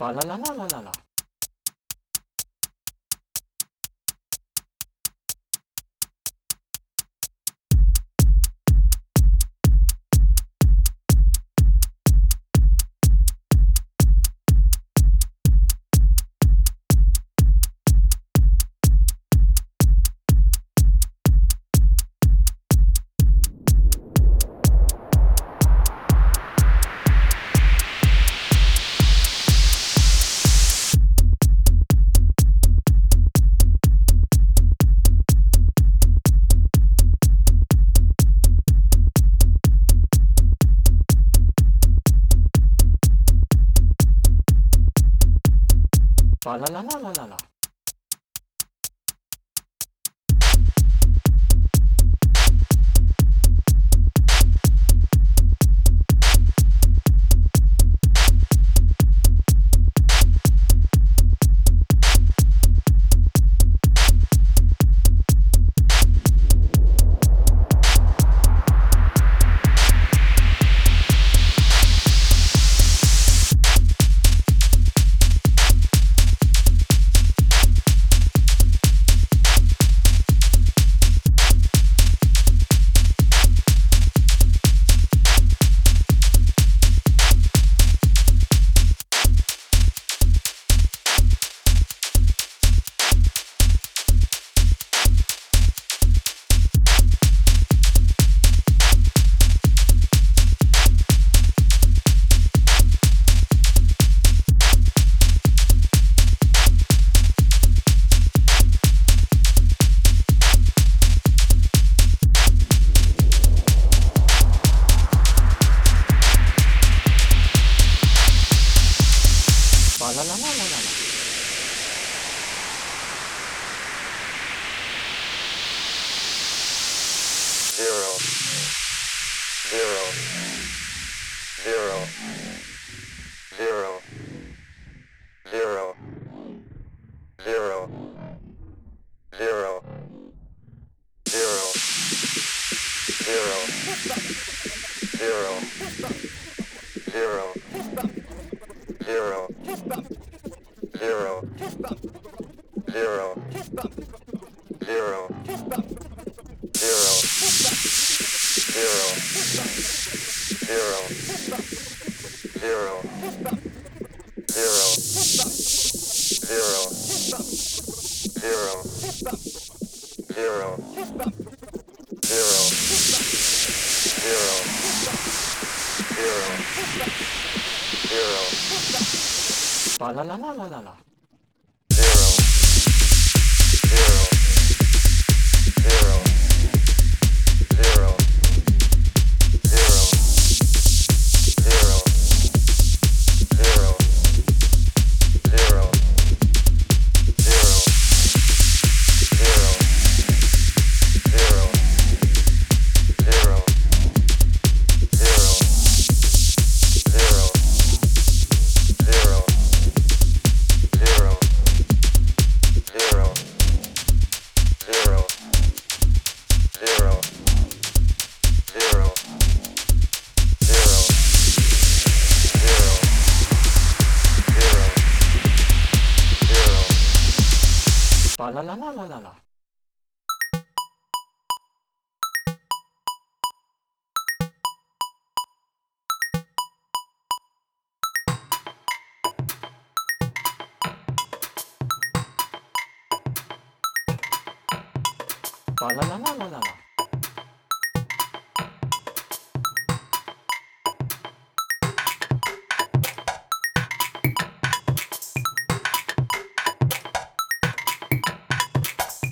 あらららららら。ララララララ Fa la la la la la la. zero, zero, zero, zero, zero, zero, zero, zero, zero, zero, zero, zero, zero, zero, zero, zero, zero, zero, zero, zero, zero, zero, zero, zero, zero, zero, la la la la la la. らららららら。バララナナナラ。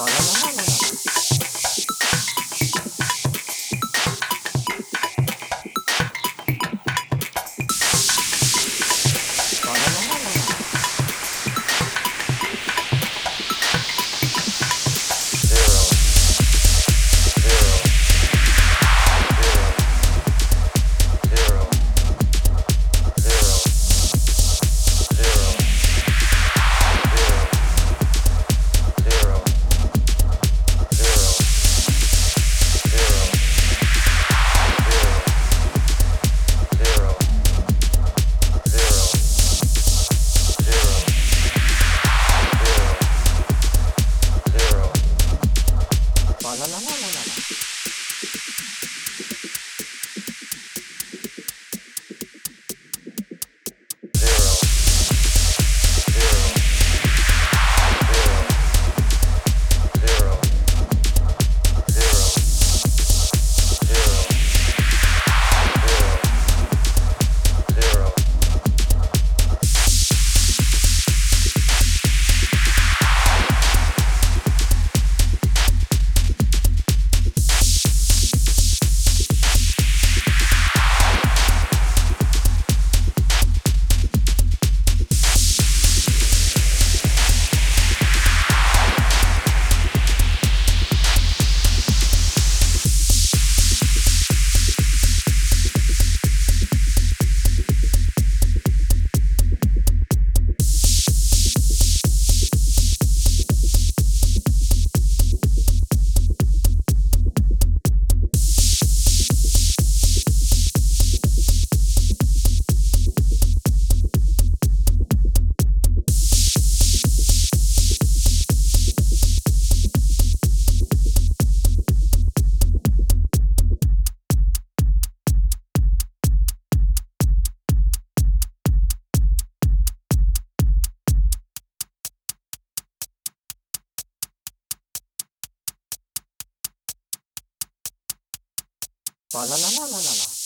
Bana mı? 啦啦啦啦啦啦啦